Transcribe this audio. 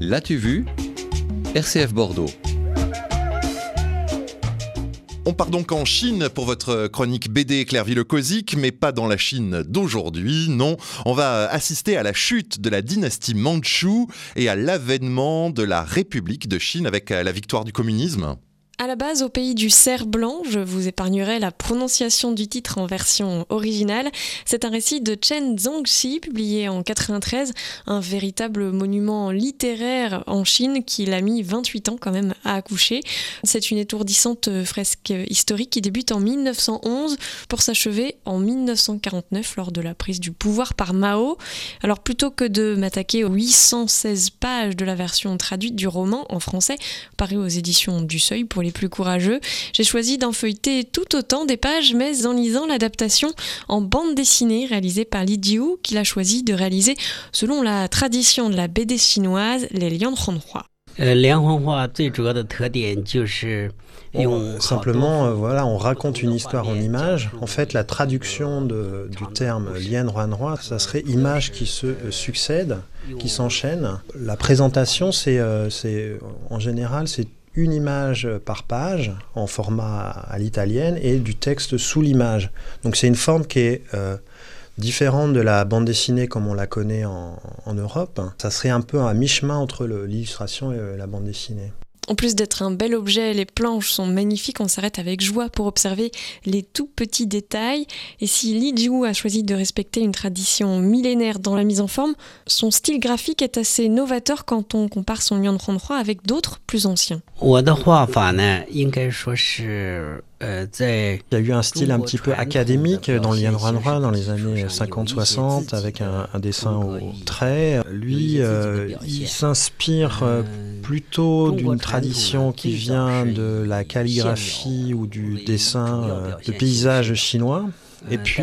L'as-tu vu? RCF Bordeaux. On part donc en Chine pour votre chronique BD Clairville-Cosique, mais pas dans la Chine d'aujourd'hui, non. On va assister à la chute de la dynastie Mandchou et à l'avènement de la République de Chine avec la victoire du communisme. À la base, au pays du cerf blanc, je vous épargnerai la prononciation du titre en version originale. C'est un récit de Chen Zongxi, publié en 93, un véritable monument littéraire en Chine qui l'a mis 28 ans quand même à accoucher. C'est une étourdissante fresque historique qui débute en 1911 pour s'achever en 1949 lors de la prise du pouvoir par Mao. Alors plutôt que de m'attaquer aux 816 pages de la version traduite du roman en français, paru aux éditions du Seuil pour les plus courageux, j'ai choisi d'en feuilleter tout autant des pages, mais en lisant l'adaptation en bande dessinée réalisée par Li Jiu, qu'il a choisi de réaliser selon la tradition de la BD chinoise, les Lian Huanhua. simplement, euh, voilà, on raconte une histoire en images. En fait, la traduction de, du terme lien roi, ça serait images qui se euh, succèdent, qui s'enchaînent. La présentation, c'est, euh, c'est en général, c'est une image par page en format à l'italienne et du texte sous l'image. Donc c'est une forme qui est euh, différente de la bande dessinée comme on la connaît en, en Europe. Ça serait un peu à mi-chemin entre l'illustration et la bande dessinée. En plus d'être un bel objet, les planches sont magnifiques. On s'arrête avec joie pour observer les tout petits détails. Et si Li Jiu a choisi de respecter une tradition millénaire dans la mise en forme, son style graphique est assez novateur quand on compare son Lian 33 avec d'autres plus anciens. Il y a eu un style un petit peu académique dans Lian dans les années 50-60 avec un, dessin au trait. Lui, euh, il s'inspire euh, plutôt d'une tradition qui vient de la calligraphie ou du dessin de paysage chinois. Et puis